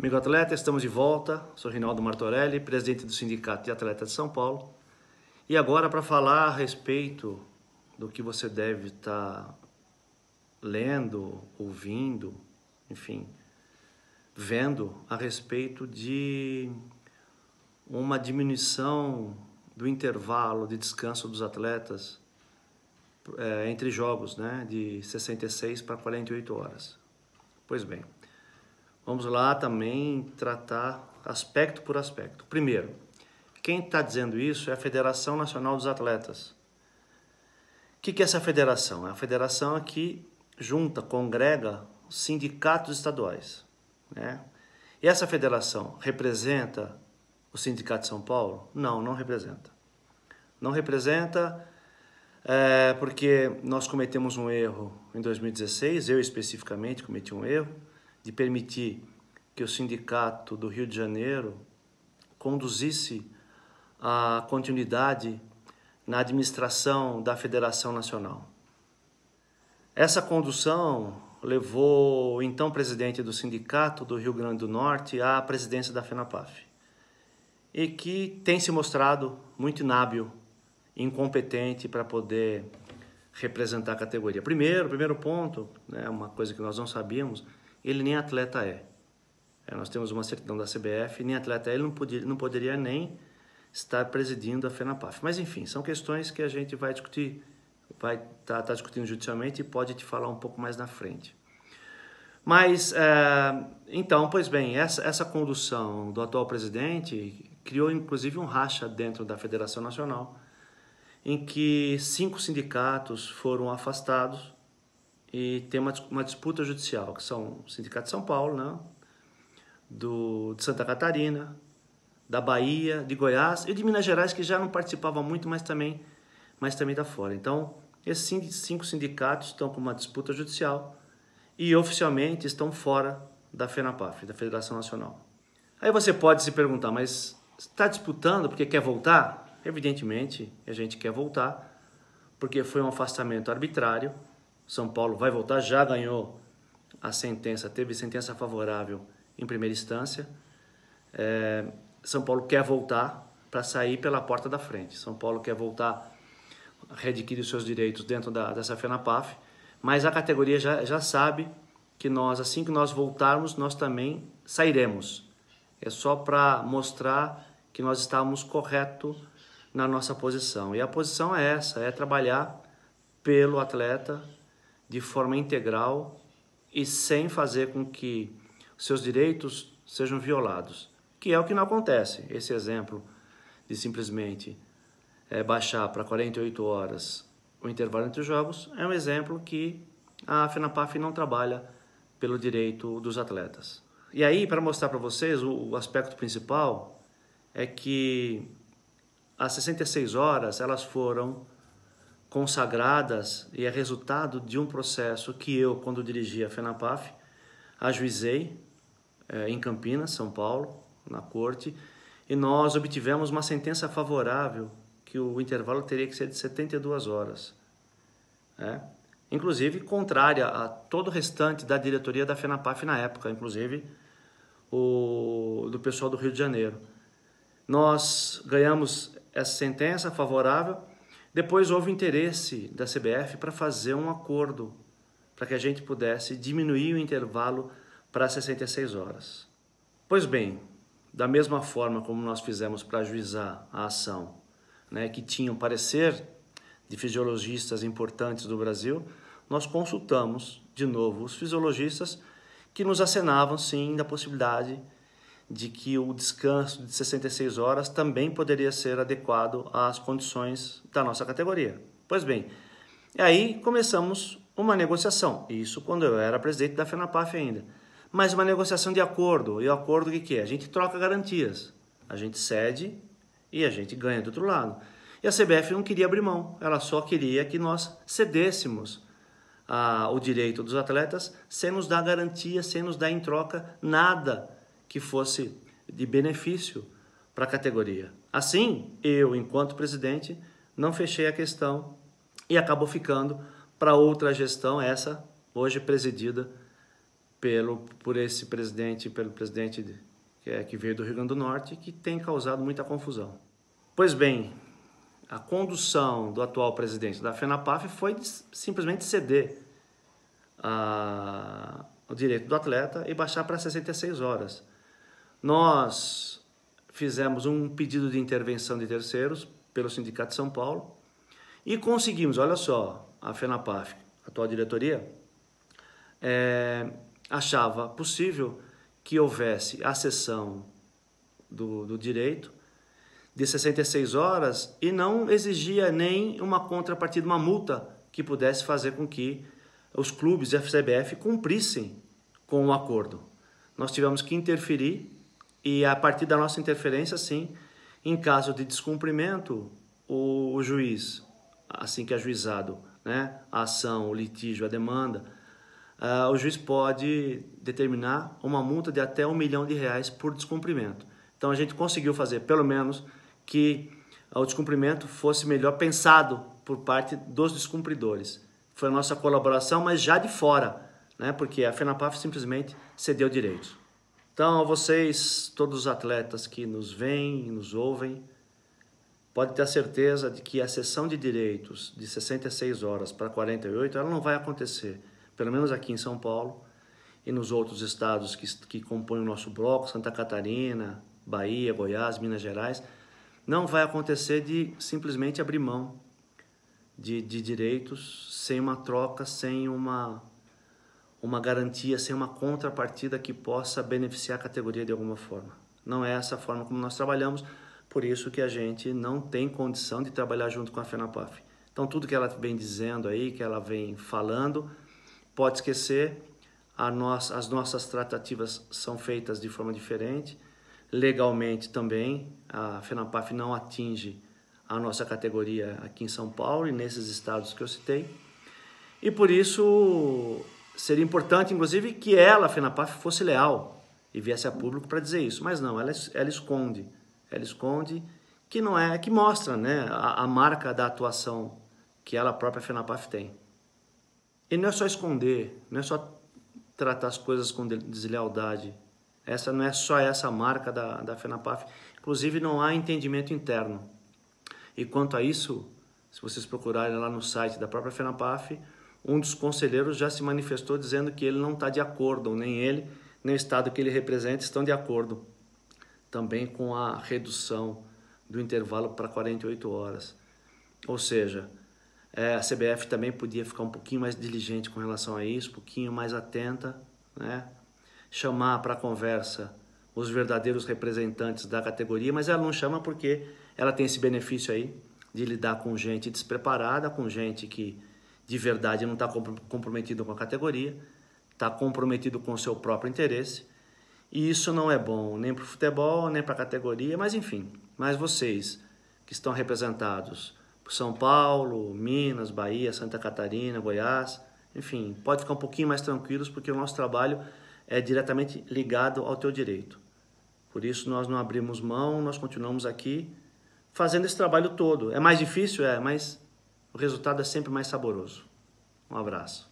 Amigo atleta, estamos de volta. Sou Rinaldo Martorelli, presidente do Sindicato de Atletas de São Paulo. E agora para falar a respeito do que você deve estar tá lendo, ouvindo, enfim, vendo a respeito de uma diminuição do intervalo de descanso dos atletas é, entre jogos, né, de 66 para 48 horas. Pois bem, Vamos lá também tratar aspecto por aspecto. Primeiro, quem está dizendo isso é a Federação Nacional dos Atletas. O que, que é essa federação? É a federação que junta, congrega os sindicatos estaduais. Né? E essa federação representa o Sindicato de São Paulo? Não, não representa. Não representa é, porque nós cometemos um erro em 2016, eu especificamente cometi um erro, de permitir que o sindicato do Rio de Janeiro conduzisse a continuidade na administração da Federação Nacional. Essa condução levou o então presidente do sindicato do Rio Grande do Norte à presidência da FENAPAF e que tem se mostrado muito inábil, incompetente para poder representar a categoria. Primeiro, primeiro ponto, né, uma coisa que nós não sabíamos, ele nem atleta é. é nós temos uma certidão da CBF, nem atleta é, ele não, podia, não poderia nem estar presidindo a FENAPAF. Mas enfim, são questões que a gente vai discutir, vai estar tá, tá discutindo judicialmente e pode te falar um pouco mais na frente. Mas, é, então, pois bem, essa, essa condução do atual presidente criou inclusive um racha dentro da Federação Nacional, em que cinco sindicatos foram afastados e tem uma, uma disputa judicial, que são o Sindicato de São Paulo, né? do, de Santa Catarina, da Bahia, de Goiás e de Minas Gerais, que já não participava muito, mas também, mas também da fora. Então, esses cinco sindicatos estão com uma disputa judicial e oficialmente estão fora da FENAPAF, da Federação Nacional. Aí você pode se perguntar, mas está disputando porque quer voltar? Evidentemente, a gente quer voltar, porque foi um afastamento arbitrário, são Paulo vai voltar, já ganhou a sentença, teve sentença favorável em primeira instância. É, São Paulo quer voltar para sair pela porta da frente. São Paulo quer voltar readquirir os seus direitos dentro da, dessa FENAPAF, mas a categoria já, já sabe que nós, assim que nós voltarmos, nós também sairemos. É só para mostrar que nós estávamos correto na nossa posição. E a posição é essa, é trabalhar pelo atleta, de forma integral e sem fazer com que seus direitos sejam violados, que é o que não acontece. Esse exemplo de simplesmente é, baixar para 48 horas o intervalo entre os jogos é um exemplo que a FENAPAF não trabalha pelo direito dos atletas. E aí, para mostrar para vocês, o, o aspecto principal é que as 66 horas elas foram consagradas e é resultado de um processo que eu, quando dirigi a FENAPAF, ajuizei é, em Campinas, São Paulo, na corte, e nós obtivemos uma sentença favorável que o intervalo teria que ser de 72 horas. É? Inclusive contrária a todo o restante da diretoria da FENAPAF na época, inclusive o, do pessoal do Rio de Janeiro. Nós ganhamos essa sentença favorável depois houve interesse da CBF para fazer um acordo para que a gente pudesse diminuir o intervalo para 66 horas. Pois bem, da mesma forma como nós fizemos para ajuizar a ação, né, que tinha um parecer de fisiologistas importantes do Brasil, nós consultamos de novo os fisiologistas que nos acenavam sim da possibilidade de que o descanso de 66 horas também poderia ser adequado às condições da nossa categoria. Pois bem, aí começamos uma negociação, isso quando eu era presidente da FENAPAF ainda, mas uma negociação de acordo, e o acordo o que, que é? A gente troca garantias, a gente cede e a gente ganha do outro lado. E a CBF não queria abrir mão, ela só queria que nós cedêssemos ah, o direito dos atletas sem nos dar garantia, sem nos dar em troca nada que fosse de benefício para a categoria. Assim, eu, enquanto presidente, não fechei a questão e acabou ficando para outra gestão, essa hoje presidida pelo por esse presidente, pelo presidente que, é, que veio do Rio Grande do Norte, que tem causado muita confusão. Pois bem, a condução do atual presidente da FENAPAF foi simplesmente ceder a, o direito do atleta e baixar para 66 horas. Nós fizemos um pedido de intervenção de terceiros pelo Sindicato de São Paulo e conseguimos, olha só, a FENAPAF, a atual diretoria, é, achava possível que houvesse a sessão do, do direito de 66 horas e não exigia nem uma contrapartida, uma multa que pudesse fazer com que os clubes e a FCBF cumprissem com o acordo. Nós tivemos que interferir e a partir da nossa interferência, sim, em caso de descumprimento, o, o juiz, assim que é ajuizado né, a ação, o litígio, a demanda, uh, o juiz pode determinar uma multa de até um milhão de reais por descumprimento. Então a gente conseguiu fazer pelo menos que o descumprimento fosse melhor pensado por parte dos descumpridores. Foi a nossa colaboração, mas já de fora, né? porque a FENAPAF simplesmente cedeu direitos. Então, a vocês, todos os atletas que nos veem e nos ouvem, pode ter a certeza de que a sessão de direitos de 66 horas para 48, ela não vai acontecer, pelo menos aqui em São Paulo e nos outros estados que, que compõem o nosso bloco, Santa Catarina, Bahia, Goiás, Minas Gerais, não vai acontecer de simplesmente abrir mão de, de direitos sem uma troca, sem uma, uma garantia, sem uma contrapartida que possa beneficiar a categoria de alguma forma. Não é essa a forma como nós trabalhamos, por isso que a gente não tem condição de trabalhar junto com a FENAPAF. Então, tudo que ela vem dizendo aí, que ela vem falando, pode esquecer, nossa, as nossas tratativas são feitas de forma diferente, Legalmente também, a FENAPAF não atinge a nossa categoria aqui em São Paulo e nesses estados que eu citei. E por isso seria importante, inclusive, que ela, a FENAPAF, fosse leal e viesse a público para dizer isso. Mas não, ela, ela esconde. Ela esconde que não é, que mostra né, a, a marca da atuação que ela própria, a FENAPAF, tem. E não é só esconder, não é só tratar as coisas com deslealdade, essa não é só essa marca da, da FENAPAF, inclusive não há entendimento interno. E quanto a isso, se vocês procurarem lá no site da própria FENAPAF, um dos conselheiros já se manifestou dizendo que ele não está de acordo, nem ele, nem o Estado que ele representa estão de acordo também com a redução do intervalo para 48 horas. Ou seja, é, a CBF também podia ficar um pouquinho mais diligente com relação a isso, um pouquinho mais atenta, né? chamar para conversa os verdadeiros representantes da categoria, mas ela não chama porque ela tem esse benefício aí de lidar com gente despreparada, com gente que de verdade não está comprometido com a categoria, está comprometido com o seu próprio interesse. E isso não é bom nem para o futebol, nem para a categoria, mas enfim. Mas vocês que estão representados por São Paulo, Minas, Bahia, Santa Catarina, Goiás, enfim, pode ficar um pouquinho mais tranquilos porque o nosso trabalho é diretamente ligado ao teu direito. Por isso nós não abrimos mão, nós continuamos aqui fazendo esse trabalho todo. É mais difícil? É, mas o resultado é sempre mais saboroso. Um abraço.